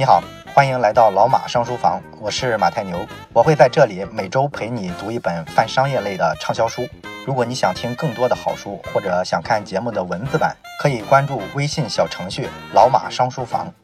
你好，欢迎来到老马商书房，我是马太牛，我会在这里每周陪你读一本泛商业类的畅销书。如果你想听更多的好书，或者想看节目的文字版，可以关注微信小程序“老马商书房”。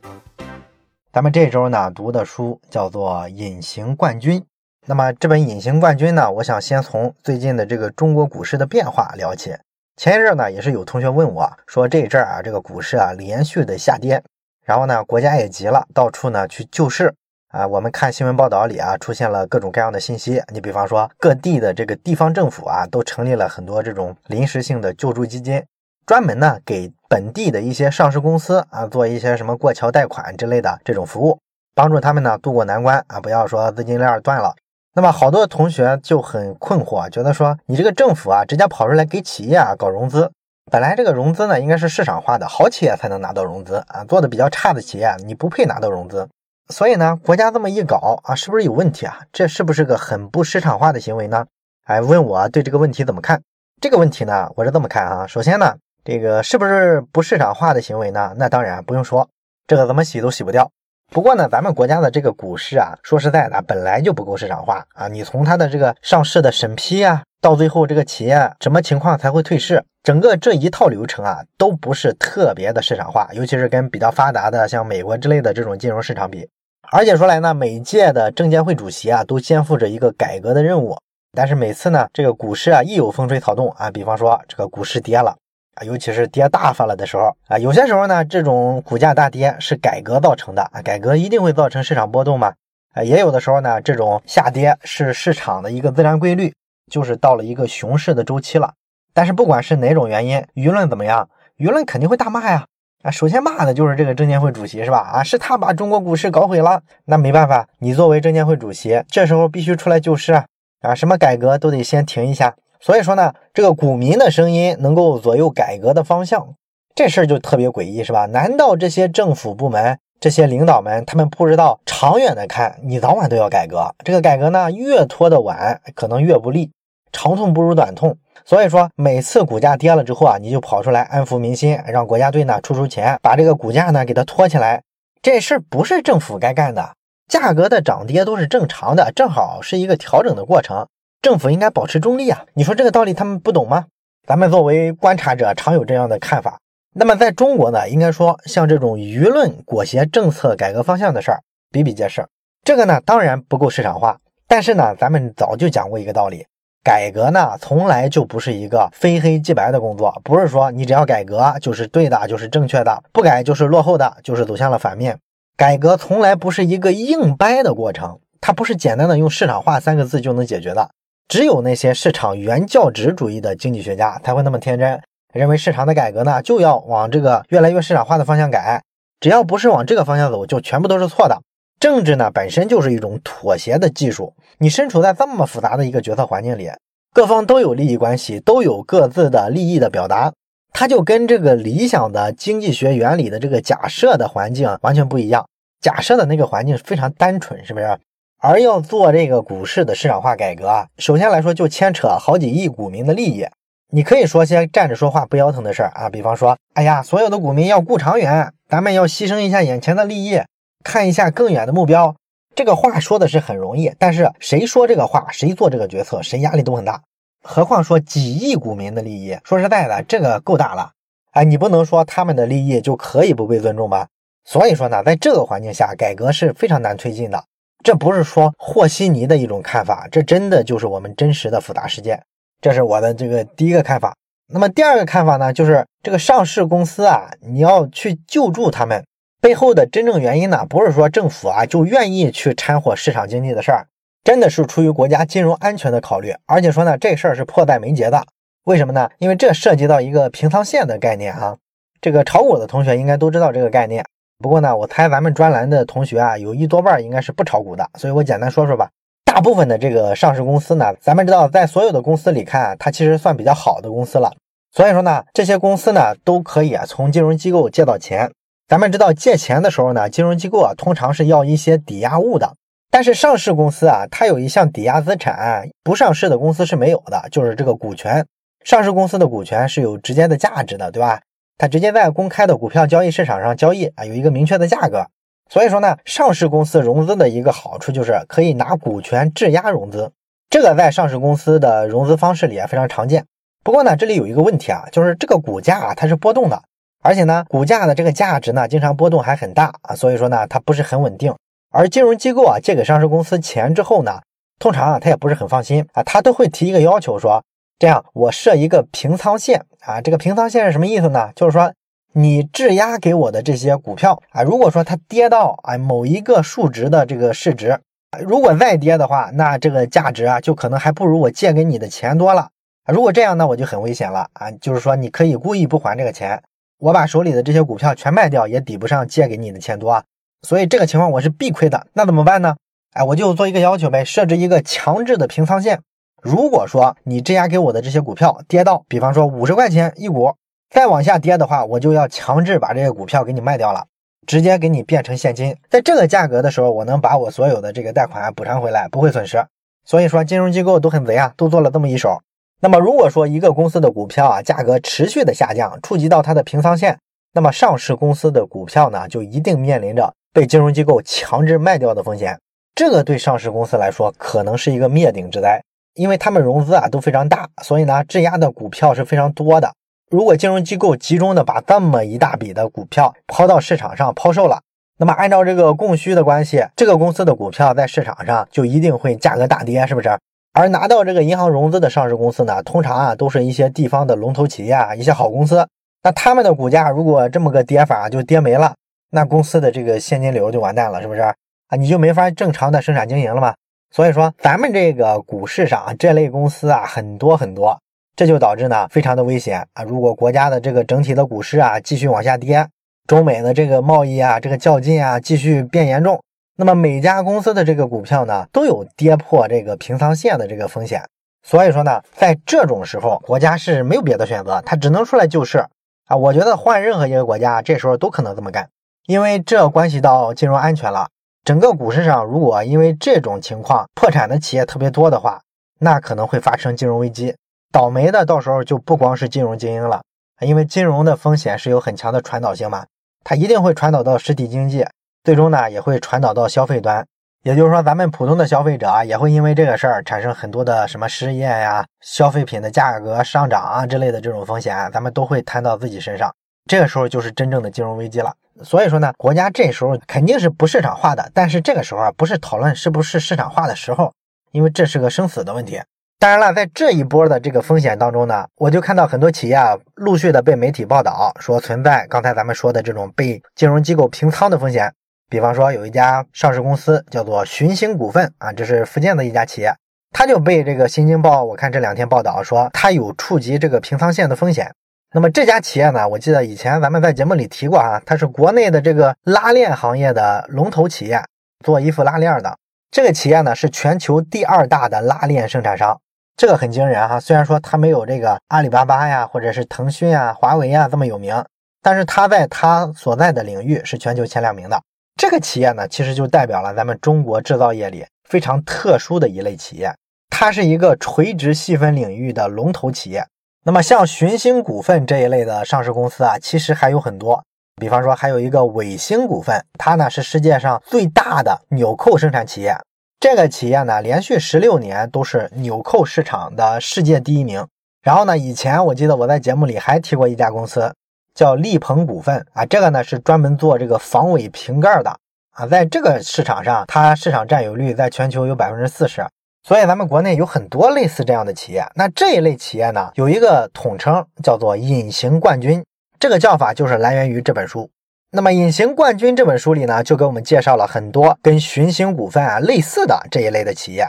咱们这周呢读的书叫做《隐形冠军》。那么这本《隐形冠军》呢，我想先从最近的这个中国股市的变化聊起。前一阵呢，也是有同学问我说，这一阵啊，这个股市啊连续的下跌。然后呢，国家也急了，到处呢去救市啊。我们看新闻报道里啊，出现了各种各样的信息。你比方说，各地的这个地方政府啊，都成立了很多这种临时性的救助基金，专门呢给本地的一些上市公司啊做一些什么过桥贷款之类的这种服务，帮助他们呢渡过难关啊，不要说资金链断了。那么好多同学就很困惑，觉得说你这个政府啊，直接跑出来给企业啊搞融资。本来这个融资呢，应该是市场化的，好企业才能拿到融资啊，做的比较差的企业，你不配拿到融资。所以呢，国家这么一搞啊，是不是有问题啊？这是不是个很不市场化的行为呢？哎，问我对这个问题怎么看？这个问题呢，我是这么看啊。首先呢，这个是不是不市场化的行为呢？那当然不用说，这个怎么洗都洗不掉。不过呢，咱们国家的这个股市啊，说实在的，本来就不够市场化啊。你从它的这个上市的审批啊，到最后这个企业什么情况才会退市？整个这一套流程啊，都不是特别的市场化，尤其是跟比较发达的像美国之类的这种金融市场比。而且说来呢，每届的证监会主席啊，都肩负着一个改革的任务。但是每次呢，这个股市啊，一有风吹草动啊，比方说这个股市跌了啊，尤其是跌大发了的时候啊，有些时候呢，这种股价大跌是改革造成的啊，改革一定会造成市场波动嘛啊，也有的时候呢，这种下跌是市场的一个自然规律，就是到了一个熊市的周期了。但是不管是哪种原因，舆论怎么样，舆论肯定会大骂呀！啊，首先骂的就是这个证监会主席是吧？啊，是他把中国股市搞毁了。那没办法，你作为证监会主席，这时候必须出来救市啊！啊，什么改革都得先停一下。所以说呢，这个股民的声音能够左右改革的方向，这事儿就特别诡异是吧？难道这些政府部门、这些领导们，他们不知道长远的看，你早晚都要改革。这个改革呢，越拖得晚，可能越不利。长痛不如短痛。所以说，每次股价跌了之后啊，你就跑出来安抚民心，让国家队呢出出钱，把这个股价呢给它托起来。这事儿不是政府该干的，价格的涨跌都是正常的，正好是一个调整的过程。政府应该保持中立啊！你说这个道理他们不懂吗？咱们作为观察者，常有这样的看法。那么在中国呢，应该说像这种舆论裹挟政策改革方向的事儿比比皆是。这个呢，当然不够市场化，但是呢，咱们早就讲过一个道理。改革呢，从来就不是一个非黑即白的工作，不是说你只要改革就是对的，就是正确的，不改就是落后的，就是走向了反面。改革从来不是一个硬掰的过程，它不是简单的用市场化三个字就能解决的。只有那些市场原教旨主义的经济学家才会那么天真，认为市场的改革呢就要往这个越来越市场化的方向改，只要不是往这个方向走，就全部都是错的。政治呢本身就是一种妥协的技术，你身处在这么复杂的一个决策环境里，各方都有利益关系，都有各自的利益的表达，它就跟这个理想的经济学原理的这个假设的环境完全不一样。假设的那个环境非常单纯，是不是？而要做这个股市的市场化改革，首先来说就牵扯好几亿股民的利益。你可以说些站着说话不腰疼的事儿啊，比方说，哎呀，所有的股民要顾长远，咱们要牺牲一下眼前的利益。看一下更远的目标，这个话说的是很容易，但是谁说这个话，谁做这个决策，谁压力都很大。何况说几亿股民的利益，说实在的，这个够大了。哎，你不能说他们的利益就可以不被尊重吧？所以说呢，在这个环境下，改革是非常难推进的。这不是说和稀泥的一种看法，这真的就是我们真实的复杂世界。这是我的这个第一个看法。那么第二个看法呢，就是这个上市公司啊，你要去救助他们。背后的真正原因呢，不是说政府啊就愿意去掺和市场经济的事儿，真的是出于国家金融安全的考虑。而且说呢，这事儿是迫在眉睫的。为什么呢？因为这涉及到一个平仓线的概念啊。这个炒股的同学应该都知道这个概念。不过呢，我猜咱们专栏的同学啊，有一多半应该是不炒股的，所以我简单说说吧。大部分的这个上市公司呢，咱们知道，在所有的公司里看，它其实算比较好的公司了。所以说呢，这些公司呢，都可以啊从金融机构借到钱。咱们知道借钱的时候呢，金融机构啊通常是要一些抵押物的。但是上市公司啊，它有一项抵押资产，不上市的公司是没有的，就是这个股权。上市公司的股权是有直接的价值的，对吧？它直接在公开的股票交易市场上交易啊，有一个明确的价格。所以说呢，上市公司融资的一个好处就是可以拿股权质押融资，这个在上市公司的融资方式里啊非常常见。不过呢，这里有一个问题啊，就是这个股价啊它是波动的，而且呢，股价的这个价值呢经常波动还很大啊，所以说呢它不是很稳定。而金融机构啊借给上市公司钱之后呢，通常啊他也不是很放心啊，他都会提一个要求说，这样我设一个平仓线啊，这个平仓线是什么意思呢？就是说。你质押给我的这些股票啊，如果说它跌到啊某一个数值的这个市值，如果再跌的话，那这个价值啊就可能还不如我借给你的钱多了。如果这样呢，我就很危险了啊。就是说你可以故意不还这个钱，我把手里的这些股票全卖掉，也抵不上借给你的钱多啊。所以这个情况我是必亏的。那怎么办呢？哎，我就做一个要求呗，设置一个强制的平仓线。如果说你质押给我的这些股票跌到，比方说五十块钱一股。再往下跌的话，我就要强制把这个股票给你卖掉了，直接给你变成现金。在这个价格的时候，我能把我所有的这个贷款补偿回来，不会损失。所以说，金融机构都很贼啊，都做了这么一手。那么，如果说一个公司的股票啊价格持续的下降，触及到它的平仓线，那么上市公司的股票呢，就一定面临着被金融机构强制卖掉的风险。这个对上市公司来说，可能是一个灭顶之灾，因为他们融资啊都非常大，所以呢，质押的股票是非常多的。如果金融机构集中的把这么一大笔的股票抛到市场上抛售了，那么按照这个供需的关系，这个公司的股票在市场上就一定会价格大跌，是不是？而拿到这个银行融资的上市公司呢，通常啊都是一些地方的龙头企业啊，一些好公司。那他们的股价如果这么个跌法就跌没了，那公司的这个现金流就完蛋了，是不是？啊，你就没法正常的生产经营了嘛。所以说，咱们这个股市上这类公司啊很多很多。这就导致呢，非常的危险啊！如果国家的这个整体的股市啊继续往下跌，中美的这个贸易啊这个较劲啊继续变严重，那么每家公司的这个股票呢都有跌破这个平仓线的这个风险。所以说呢，在这种时候，国家是没有别的选择，它只能出来救市啊！我觉得换任何一个国家，这时候都可能这么干，因为这关系到金融安全了。整个股市上，如果因为这种情况破产的企业特别多的话，那可能会发生金融危机。倒霉的到时候就不光是金融精英了，因为金融的风险是有很强的传导性嘛，它一定会传导到实体经济，最终呢也会传导到消费端。也就是说，咱们普通的消费者啊，也会因为这个事儿产生很多的什么失业呀、消费品的价格上涨啊之类的这种风险，咱们都会摊到自己身上。这个时候就是真正的金融危机了。所以说呢，国家这时候肯定是不市场化的，但是这个时候啊，不是讨论是不是市场化的时候，因为这是个生死的问题。当然了，在这一波的这个风险当中呢，我就看到很多企业啊，陆续的被媒体报道说存在刚才咱们说的这种被金融机构平仓的风险。比方说，有一家上市公司叫做寻星股份啊，这是福建的一家企业，它就被这个新京报我看这两天报道说它有触及这个平仓线的风险。那么这家企业呢，我记得以前咱们在节目里提过啊，它是国内的这个拉链行业的龙头企业，做衣服拉链的。这个企业呢是全球第二大的拉链生产商。这个很惊人哈，虽然说它没有这个阿里巴巴呀，或者是腾讯啊、华为啊这么有名，但是它在它所在的领域是全球前两名的。这个企业呢，其实就代表了咱们中国制造业里非常特殊的一类企业，它是一个垂直细分领域的龙头企业。那么像寻星股份这一类的上市公司啊，其实还有很多，比方说还有一个伟星股份，它呢是世界上最大的纽扣生产企业。这个企业呢，连续十六年都是纽扣市场的世界第一名。然后呢，以前我记得我在节目里还提过一家公司，叫力鹏股份啊，这个呢是专门做这个防伪瓶盖的啊，在这个市场上，它市场占有率在全球有百分之四十。所以咱们国内有很多类似这样的企业。那这一类企业呢，有一个统称叫做隐形冠军，这个叫法就是来源于这本书。那么《隐形冠军》这本书里呢，就给我们介绍了很多跟寻星股份啊类似的这一类的企业。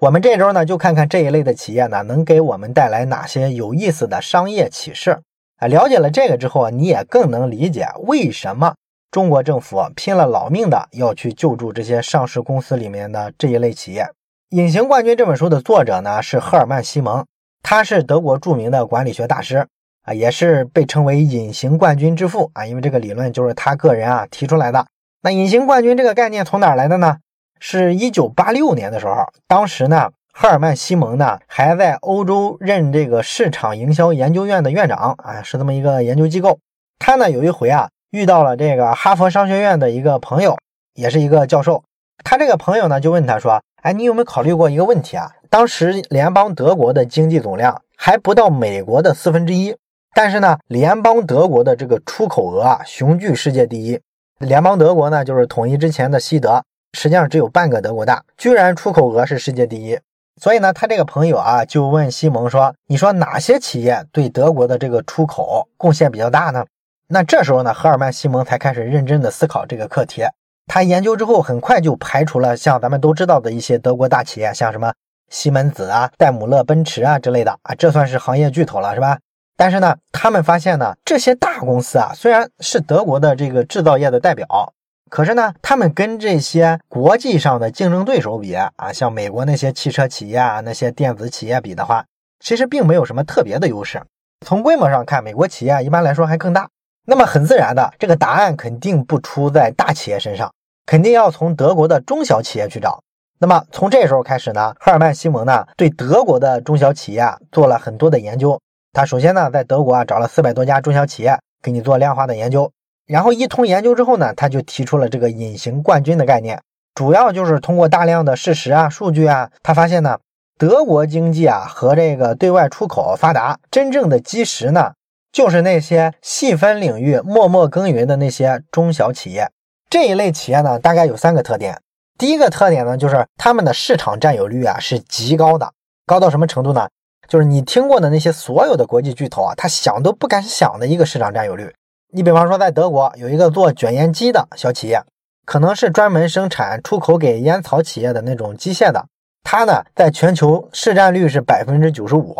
我们这周呢，就看看这一类的企业呢，能给我们带来哪些有意思的商业启示啊？了解了这个之后啊，你也更能理解为什么中国政府拼了老命的要去救助这些上市公司里面的这一类企业。《隐形冠军》这本书的作者呢是赫尔曼·西蒙，他是德国著名的管理学大师。啊，也是被称为隐形冠军之父啊，因为这个理论就是他个人啊提出来的。那隐形冠军这个概念从哪来的呢？是一九八六年的时候，当时呢，赫尔曼·西蒙呢还在欧洲任这个市场营销研究院的院长啊，是这么一个研究机构。他呢有一回啊遇到了这个哈佛商学院的一个朋友也是一个教授。他这个朋友呢，就问他说：“哎，你有没有考虑过一个问题啊？当时联邦德国的经济总量还不到美国的四分之一，但是呢，联邦德国的这个出口额啊，雄踞世界第一。联邦德国呢，就是统一之前的西德，实际上只有半个德国大，居然出口额是世界第一。所以呢，他这个朋友啊，就问西蒙说：‘你说哪些企业对德国的这个出口贡献比较大呢？’那这时候呢，赫尔曼·西蒙才开始认真的思考这个课题。他研究之后，很快就排除了像咱们都知道的一些德国大企业，像什么西门子啊、戴姆勒奔驰啊之类的啊，这算是行业巨头了，是吧？但是呢，他们发现呢，这些大公司啊，虽然是德国的这个制造业的代表，可是呢，他们跟这些国际上的竞争对手比啊，像美国那些汽车企业啊、那些电子企业比的话，其实并没有什么特别的优势。从规模上看，美国企业一般来说还更大。那么很自然的，这个答案肯定不出在大企业身上，肯定要从德国的中小企业去找。那么从这时候开始呢，赫尔曼·西蒙呢对德国的中小企业做了很多的研究。他首先呢在德国啊找了四百多家中小企业给你做量化的研究，然后一通研究之后呢，他就提出了这个隐形冠军的概念，主要就是通过大量的事实啊、数据啊，他发现呢，德国经济啊和这个对外出口发达真正的基石呢。就是那些细分领域默默耕耘的那些中小企业，这一类企业呢，大概有三个特点。第一个特点呢，就是他们的市场占有率啊是极高的，高到什么程度呢？就是你听过的那些所有的国际巨头啊，他想都不敢想的一个市场占有率。你比方说，在德国有一个做卷烟机的小企业，可能是专门生产出口给烟草企业的那种机械的，它呢在全球市占率是百分之九十五。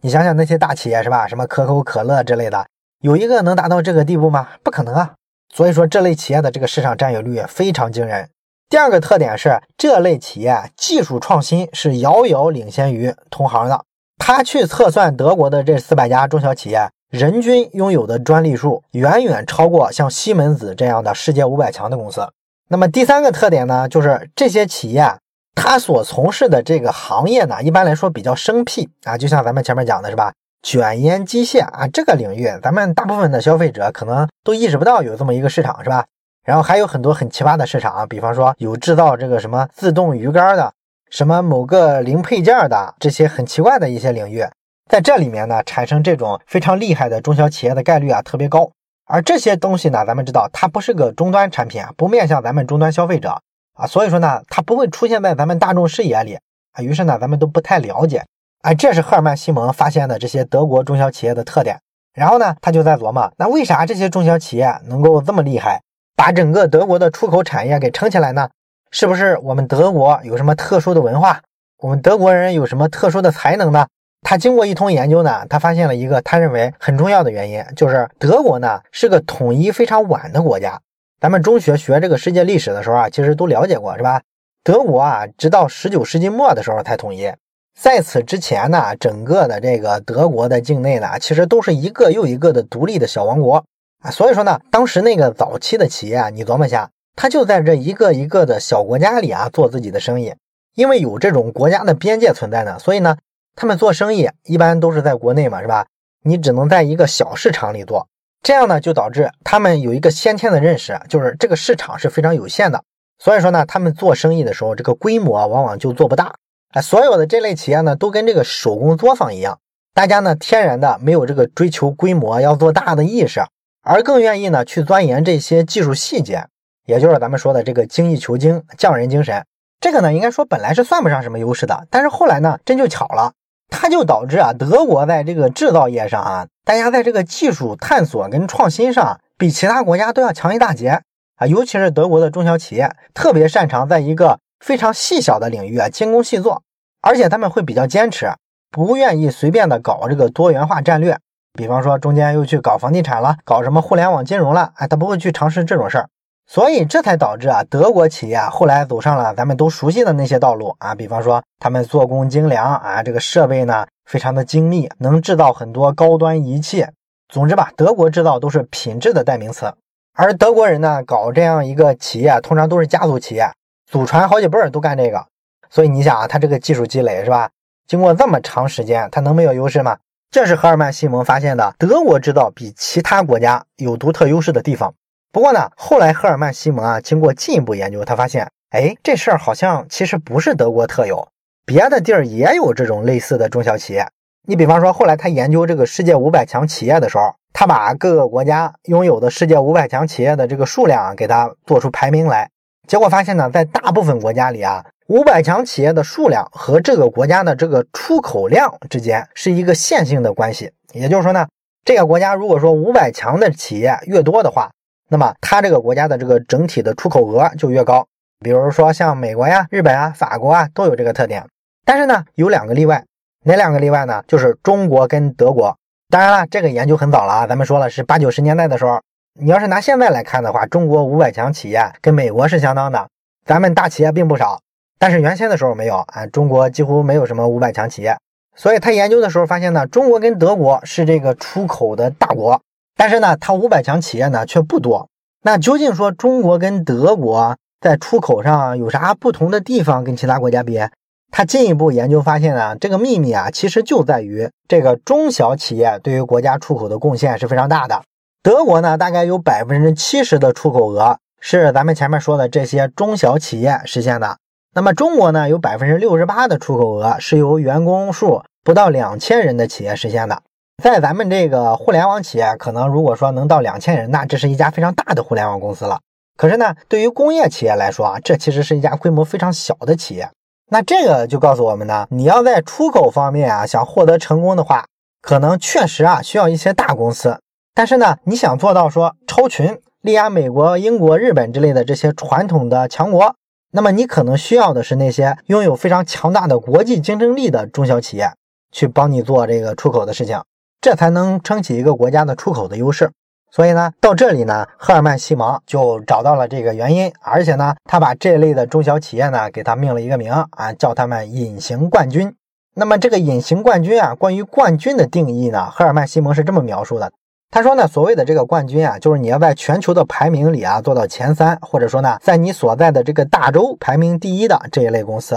你想想那些大企业是吧？什么可口可乐之类的，有一个能达到这个地步吗？不可能啊！所以说这类企业的这个市场占有率非常惊人。第二个特点是，这类企业技术创新是遥遥领先于同行的。他去测算德国的这四百家中小企业，人均拥有的专利数远远超过像西门子这样的世界五百强的公司。那么第三个特点呢，就是这些企业。他所从事的这个行业呢，一般来说比较生僻啊，就像咱们前面讲的是吧？卷烟机械啊，这个领域，咱们大部分的消费者可能都意识不到有这么一个市场，是吧？然后还有很多很奇葩的市场，比方说有制造这个什么自动鱼竿的，什么某个零配件的这些很奇怪的一些领域，在这里面呢，产生这种非常厉害的中小企业的概率啊特别高。而这些东西呢，咱们知道它不是个终端产品啊，不面向咱们终端消费者。啊，所以说呢，它不会出现在咱们大众视野里啊，于是呢，咱们都不太了解。哎，这是赫尔曼·西蒙发现的这些德国中小企业的特点。然后呢，他就在琢磨，那为啥这些中小企业能够这么厉害，把整个德国的出口产业给撑起来呢？是不是我们德国有什么特殊的文化？我们德国人有什么特殊的才能呢？他经过一通研究呢，他发现了一个他认为很重要的原因，就是德国呢是个统一非常晚的国家。咱们中学学这个世界历史的时候啊，其实都了解过，是吧？德国啊，直到十九世纪末的时候才统一，在此之前呢，整个的这个德国的境内呢，其实都是一个又一个的独立的小王国啊。所以说呢，当时那个早期的企业啊，你琢磨一下，他就在这一个一个的小国家里啊做自己的生意，因为有这种国家的边界存在呢，所以呢，他们做生意一般都是在国内嘛，是吧？你只能在一个小市场里做。这样呢，就导致他们有一个先天的认识，就是这个市场是非常有限的。所以说呢，他们做生意的时候，这个规模往往就做不大。哎，所有的这类企业呢，都跟这个手工作坊一样，大家呢天然的没有这个追求规模要做大的意识，而更愿意呢去钻研这些技术细节，也就是咱们说的这个精益求精、匠人精神。这个呢，应该说本来是算不上什么优势的，但是后来呢，真就巧了。它就导致啊，德国在这个制造业上啊，大家在这个技术探索跟创新上，比其他国家都要强一大截啊。尤其是德国的中小企业，特别擅长在一个非常细小的领域啊精工细作，而且他们会比较坚持，不愿意随便的搞这个多元化战略。比方说中间又去搞房地产了，搞什么互联网金融了，哎，他不会去尝试这种事儿。所以这才导致啊，德国企业后来走上了咱们都熟悉的那些道路啊，比方说他们做工精良啊，这个设备呢非常的精密，能制造很多高端仪器。总之吧，德国制造都是品质的代名词。而德国人呢，搞这样一个企业，通常都是家族企业，祖传好几辈儿都干这个。所以你想啊，他这个技术积累是吧？经过这么长时间，他能没有优势吗？这是赫尔曼·西蒙发现的，德国制造比其他国家有独特优势的地方。不过呢，后来赫尔曼·西蒙啊，经过进一步研究，他发现，哎，这事儿好像其实不是德国特有，别的地儿也有这种类似的中小企业。你比方说，后来他研究这个世界五百强企业的时候，他把各个国家拥有的世界五百强企业的这个数量啊，给他做出排名来。结果发现呢，在大部分国家里啊，五百强企业的数量和这个国家的这个出口量之间是一个线性的关系。也就是说呢，这个国家如果说五百强的企业越多的话，那么它这个国家的这个整体的出口额就越高。比如说像美国呀、日本啊、法国啊都有这个特点。但是呢，有两个例外。哪两个例外呢？就是中国跟德国。当然了，这个研究很早了啊，咱们说了是八九十年代的时候。你要是拿现在来看的话，中国五百强企业跟美国是相当的，咱们大企业并不少。但是原先的时候没有啊，中国几乎没有什么五百强企业。所以他研究的时候发现呢，中国跟德国是这个出口的大国，但是呢，它五百强企业呢却不多。那究竟说中国跟德国在出口上有啥不同的地方？跟其他国家比？他进一步研究发现呢，这个秘密啊，其实就在于这个中小企业对于国家出口的贡献是非常大的。德国呢，大概有百分之七十的出口额是咱们前面说的这些中小企业实现的。那么中国呢，有百分之六十八的出口额是由员工数不到两千人的企业实现的。在咱们这个互联网企业，可能如果说能到两千人，那这是一家非常大的互联网公司了。可是呢，对于工业企业来说啊，这其实是一家规模非常小的企业。那这个就告诉我们呢，你要在出口方面啊，想获得成功的话，可能确实啊需要一些大公司。但是呢，你想做到说超群，力压美国、英国、日本之类的这些传统的强国，那么你可能需要的是那些拥有非常强大的国际竞争力的中小企业，去帮你做这个出口的事情，这才能撑起一个国家的出口的优势。所以呢，到这里呢，赫尔曼·西蒙就找到了这个原因，而且呢，他把这类的中小企业呢，给他命了一个名啊，叫他们“隐形冠军”。那么这个“隐形冠军”啊，关于冠军的定义呢，赫尔曼·西蒙是这么描述的：他说呢，所谓的这个冠军啊，就是你要在全球的排名里啊做到前三，或者说呢，在你所在的这个大洲排名第一的这一类公司，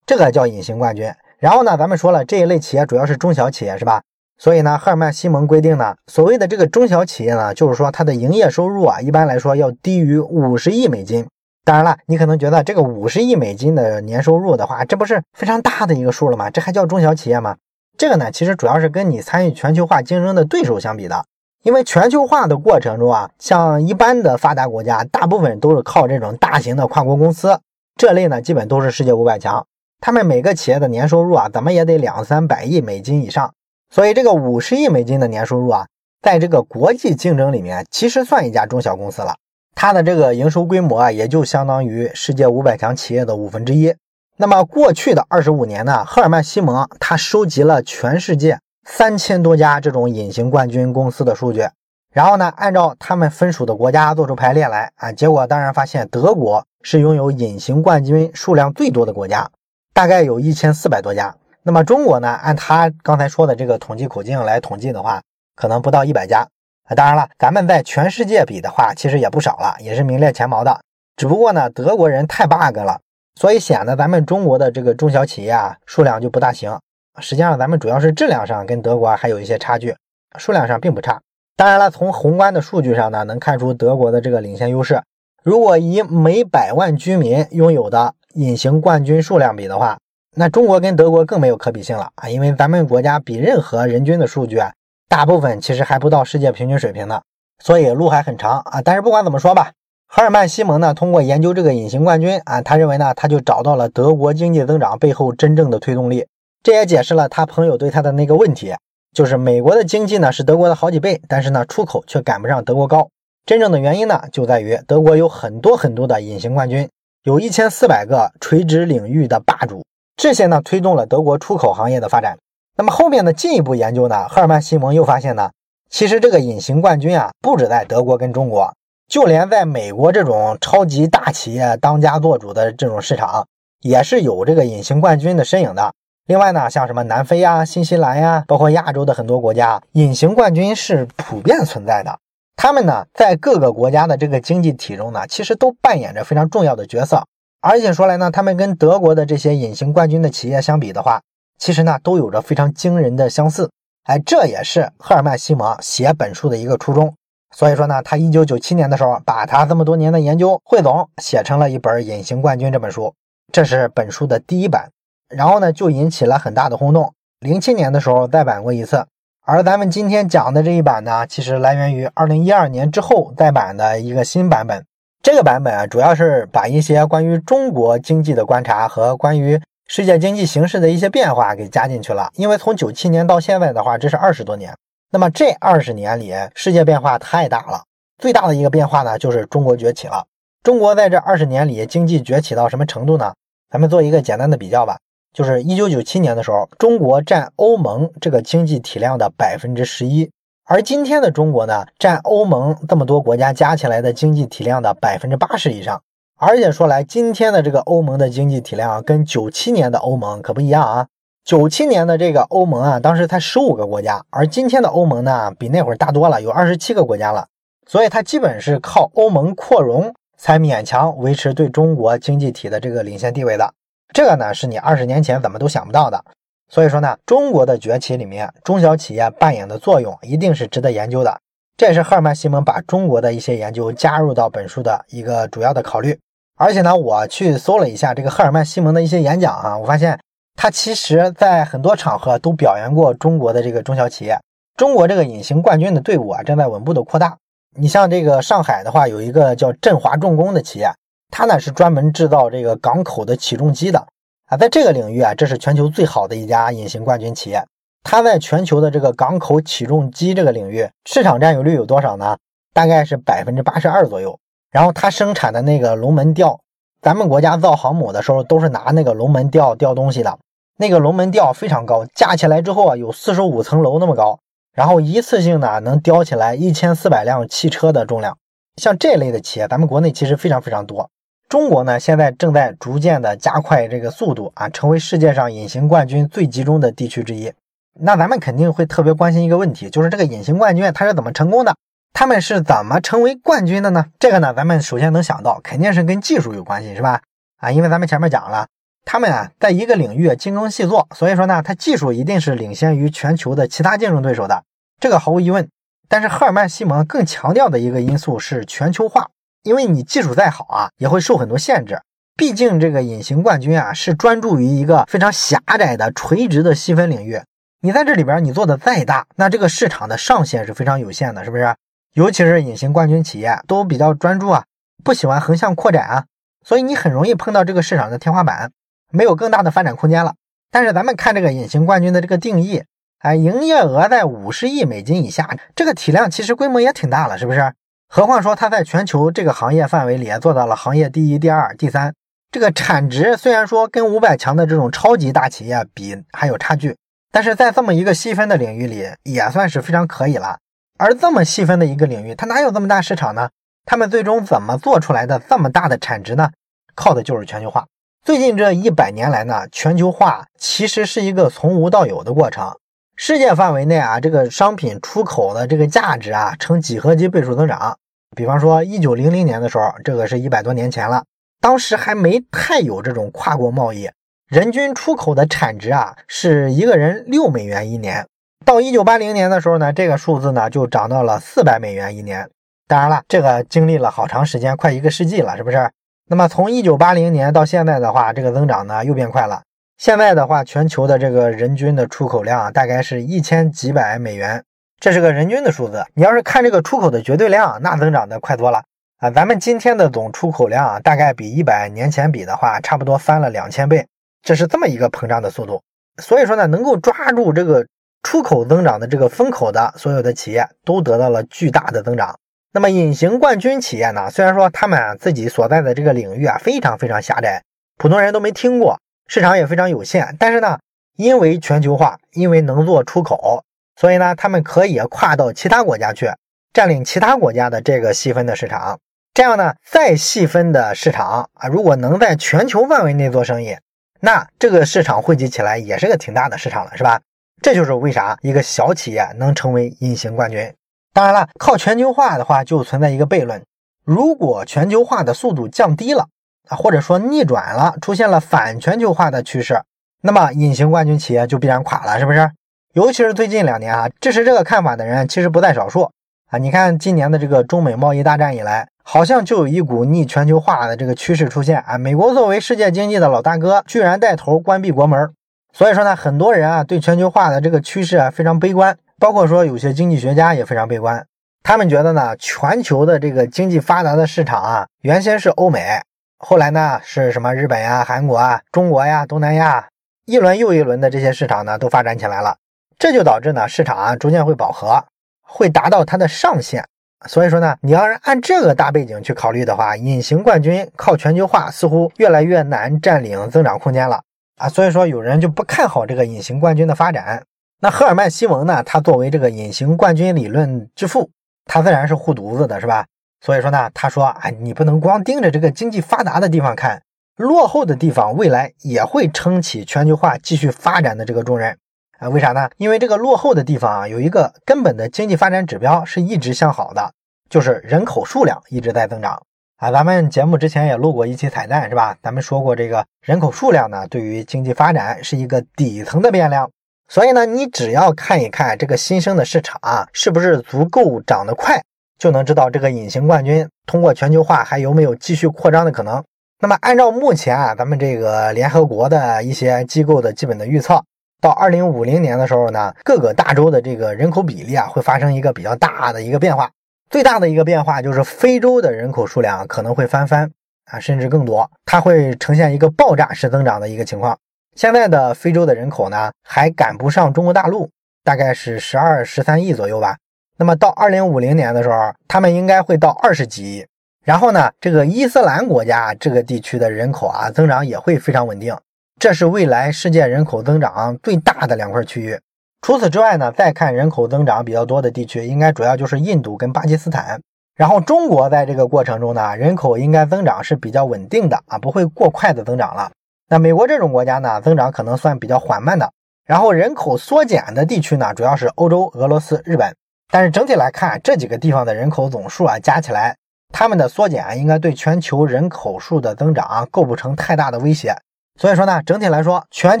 这个叫隐形冠军。然后呢，咱们说了，这一类企业主要是中小企业，是吧？所以呢，赫尔曼·西蒙规定呢，所谓的这个中小企业呢，就是说它的营业收入啊，一般来说要低于五十亿美金。当然了，你可能觉得这个五十亿美金的年收入的话，这不是非常大的一个数了吗？这还叫中小企业吗？这个呢，其实主要是跟你参与全球化竞争的对手相比的。因为全球化的过程中啊，像一般的发达国家，大部分都是靠这种大型的跨国公司，这类呢，基本都是世界五百强，他们每个企业的年收入啊，怎么也得两三百亿美金以上。所以这个五十亿美金的年收入啊，在这个国际竞争里面，其实算一家中小公司了。它的这个营收规模啊，也就相当于世界五百强企业的五分之一。那么过去的二十五年呢，赫尔曼·西蒙他收集了全世界三千多家这种隐形冠军公司的数据，然后呢，按照他们分属的国家做出排列来啊，结果当然发现德国是拥有隐形冠军数量最多的国家，大概有一千四百多家。那么中国呢？按他刚才说的这个统计口径来统计的话，可能不到一百家。啊，当然了，咱们在全世界比的话，其实也不少了，也是名列前茅的。只不过呢，德国人太 bug 了，所以显得咱们中国的这个中小企业啊数量就不大行。实际上，咱们主要是质量上跟德国还有一些差距，数量上并不差。当然了，从宏观的数据上呢，能看出德国的这个领先优势。如果以每百万居民拥有的隐形冠军数量比的话，那中国跟德国更没有可比性了啊，因为咱们国家比任何人均的数据啊，大部分其实还不到世界平均水平呢，所以路还很长啊。但是不管怎么说吧，赫尔曼·西蒙呢，通过研究这个隐形冠军啊，他认为呢，他就找到了德国经济增长背后真正的推动力。这也解释了他朋友对他的那个问题，就是美国的经济呢是德国的好几倍，但是呢出口却赶不上德国高。真正的原因呢，就在于德国有很多很多的隐形冠军，有一千四百个垂直领域的霸主。这些呢推动了德国出口行业的发展。那么后面的进一步研究呢，赫尔曼·西蒙又发现呢，其实这个隐形冠军啊，不止在德国跟中国，就连在美国这种超级大企业当家做主的这种市场，也是有这个隐形冠军的身影的。另外呢，像什么南非呀、新西兰呀，包括亚洲的很多国家，隐形冠军是普遍存在的。他们呢，在各个国家的这个经济体中呢，其实都扮演着非常重要的角色。而且说来呢，他们跟德国的这些隐形冠军的企业相比的话，其实呢都有着非常惊人的相似。哎，这也是赫尔曼·西蒙写本书的一个初衷。所以说呢，他一九九七年的时候，把他这么多年的研究汇总，写成了一本《隐形冠军》这本书。这是本书的第一版，然后呢，就引起了很大的轰动。零七年的时候再版过一次，而咱们今天讲的这一版呢，其实来源于二零一二年之后再版的一个新版本。这个版本啊，主要是把一些关于中国经济的观察和关于世界经济形势的一些变化给加进去了。因为从九七年到现在的话，这是二十多年。那么这二十年里，世界变化太大了。最大的一个变化呢，就是中国崛起了。中国在这二十年里经济崛起到什么程度呢？咱们做一个简单的比较吧。就是一九九七年的时候，中国占欧盟这个经济体量的百分之十一，而今天的中国呢，占欧盟这么多国家加起来的经济体量的百分之八十以上。而且说来，今天的这个欧盟的经济体量跟九七年的欧盟可不一样啊。九七年的这个欧盟啊，当时才十五个国家，而今天的欧盟呢，比那会儿大多了，有二十七个国家了。所以它基本是靠欧盟扩容才勉强维持对中国经济体的这个领先地位的。这个呢，是你二十年前怎么都想不到的。所以说呢，中国的崛起里面，中小企业扮演的作用一定是值得研究的。这也是赫尔曼·西蒙把中国的一些研究加入到本书的一个主要的考虑。而且呢，我去搜了一下这个赫尔曼·西蒙的一些演讲啊，我发现。他其实，在很多场合都表扬过中国的这个中小企业。中国这个隐形冠军的队伍啊，正在稳步的扩大。你像这个上海的话，有一个叫振华重工的企业，它呢是专门制造这个港口的起重机的啊，在这个领域啊，这是全球最好的一家隐形冠军企业。它在全球的这个港口起重机这个领域市场占有率有多少呢？大概是百分之八十二左右。然后它生产的那个龙门吊，咱们国家造航母的时候都是拿那个龙门吊吊东西的。那个龙门吊非常高，架起来之后啊，有四十五层楼那么高，然后一次性呢能吊起来一千四百辆汽车的重量。像这类的企业，咱们国内其实非常非常多。中国呢，现在正在逐渐的加快这个速度啊，成为世界上隐形冠军最集中的地区之一。那咱们肯定会特别关心一个问题，就是这个隐形冠军他是怎么成功的？他们是怎么成为冠军的呢？这个呢，咱们首先能想到，肯定是跟技术有关系，是吧？啊，因为咱们前面讲了。他们啊，在一个领域精耕细作，所以说呢，他技术一定是领先于全球的其他竞争对手的，这个毫无疑问。但是赫尔曼·西蒙更强调的一个因素是全球化，因为你技术再好啊，也会受很多限制。毕竟这个隐形冠军啊，是专注于一个非常狭窄的垂直的细分领域。你在这里边你做的再大，那这个市场的上限是非常有限的，是不是？尤其是隐形冠军企业都比较专注啊，不喜欢横向扩展啊，所以你很容易碰到这个市场的天花板。没有更大的发展空间了。但是咱们看这个隐形冠军的这个定义，啊，营业额在五十亿美金以下，这个体量其实规模也挺大了，是不是？何况说它在全球这个行业范围里做到了行业第一、第二、第三。这个产值虽然说跟五百强的这种超级大企业比还有差距，但是在这么一个细分的领域里也算是非常可以了。而这么细分的一个领域，它哪有这么大市场呢？他们最终怎么做出来的这么大的产值呢？靠的就是全球化。最近这一百年来呢，全球化其实是一个从无到有的过程。世界范围内啊，这个商品出口的这个价值啊，呈几何级倍数增长。比方说，一九零零年的时候，这个是一百多年前了，当时还没太有这种跨国贸易，人均出口的产值啊，是一个人六美元一年。到一九八零年的时候呢，这个数字呢就涨到了四百美元一年。当然了，这个经历了好长时间，快一个世纪了，是不是？那么从一九八零年到现在的话，这个增长呢又变快了。现在的话，全球的这个人均的出口量啊大概是一千几百美元，这是个人均的数字。你要是看这个出口的绝对量，那增长的快多了啊！咱们今天的总出口量啊大概比一百年前比的话，差不多翻了两千倍，这是这么一个膨胀的速度。所以说呢，能够抓住这个出口增长的这个风口的所有的企业，都得到了巨大的增长。那么隐形冠军企业呢？虽然说他们自己所在的这个领域啊非常非常狭窄，普通人都没听过，市场也非常有限。但是呢，因为全球化，因为能做出口，所以呢，他们可以跨到其他国家去，占领其他国家的这个细分的市场。这样呢，再细分的市场啊，如果能在全球范围内做生意，那这个市场汇集起来也是个挺大的市场了，是吧？这就是为啥一个小企业能成为隐形冠军。当然了，靠全球化的话，就存在一个悖论：如果全球化的速度降低了啊，或者说逆转了，出现了反全球化的趋势，那么隐形冠军企业就必然垮了，是不是？尤其是最近两年啊，支持这个看法的人其实不在少数。啊。你看今年的这个中美贸易大战以来，好像就有一股逆全球化的这个趋势出现啊。美国作为世界经济的老大哥，居然带头关闭国门。所以说呢，很多人啊对全球化的这个趋势啊非常悲观，包括说有些经济学家也非常悲观。他们觉得呢，全球的这个经济发达的市场啊，原先是欧美。后来呢，是什么日本呀、韩国啊、中国呀、东南亚，一轮又一轮的这些市场呢，都发展起来了，这就导致呢，市场啊逐渐会饱和，会达到它的上限。所以说呢，你要是按这个大背景去考虑的话，隐形冠军靠全球化似乎越来越难占领增长空间了啊。所以说，有人就不看好这个隐形冠军的发展。那赫尔曼·西蒙呢，他作为这个隐形冠军理论之父，他自然是护犊子的，是吧？所以说呢，他说啊，你不能光盯着这个经济发达的地方看，落后的地方未来也会撑起全球化继续发展的这个重任啊？为啥呢？因为这个落后的地方啊，有一个根本的经济发展指标是一直向好的，就是人口数量一直在增长啊。咱们节目之前也录过一期彩蛋，是吧？咱们说过这个人口数量呢，对于经济发展是一个底层的变量。所以呢，你只要看一看这个新生的市场啊，是不是足够长得快。就能知道这个隐形冠军通过全球化还有没有继续扩张的可能。那么按照目前啊，咱们这个联合国的一些机构的基本的预测，到二零五零年的时候呢，各个大洲的这个人口比例啊会发生一个比较大的一个变化。最大的一个变化就是非洲的人口数量可能会翻番啊，甚至更多，它会呈现一个爆炸式增长的一个情况。现在的非洲的人口呢还赶不上中国大陆，大概是十二十三亿左右吧。那么到二零五零年的时候，他们应该会到二十几亿。然后呢，这个伊斯兰国家这个地区的人口啊增长也会非常稳定，这是未来世界人口增长最大的两块区域。除此之外呢，再看人口增长比较多的地区，应该主要就是印度跟巴基斯坦。然后中国在这个过程中呢，人口应该增长是比较稳定的啊，不会过快的增长了。那美国这种国家呢，增长可能算比较缓慢的。然后人口缩减的地区呢，主要是欧洲、俄罗斯、日本。但是整体来看，这几个地方的人口总数啊，加起来，他们的缩减啊应该对全球人口数的增长啊构不成太大的威胁。所以说呢，整体来说，全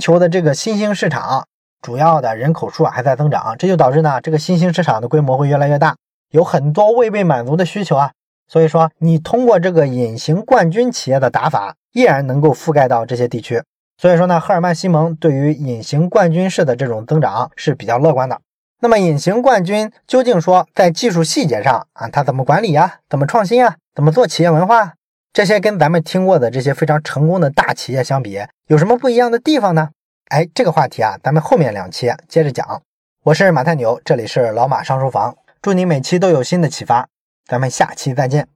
球的这个新兴市场主要的人口数还在增长，这就导致呢，这个新兴市场的规模会越来越大，有很多未被满足的需求啊。所以说，你通过这个隐形冠军企业的打法，依然能够覆盖到这些地区。所以说呢，赫尔曼·西蒙对于隐形冠军式的这种增长是比较乐观的。那么隐形冠军究竟说在技术细节上啊，他怎么管理呀？怎么创新啊？怎么做企业文化？这些跟咱们听过的这些非常成功的大企业相比，有什么不一样的地方呢？哎，这个话题啊，咱们后面两期接着讲。我是马太牛，这里是老马上书房，祝你每期都有新的启发，咱们下期再见。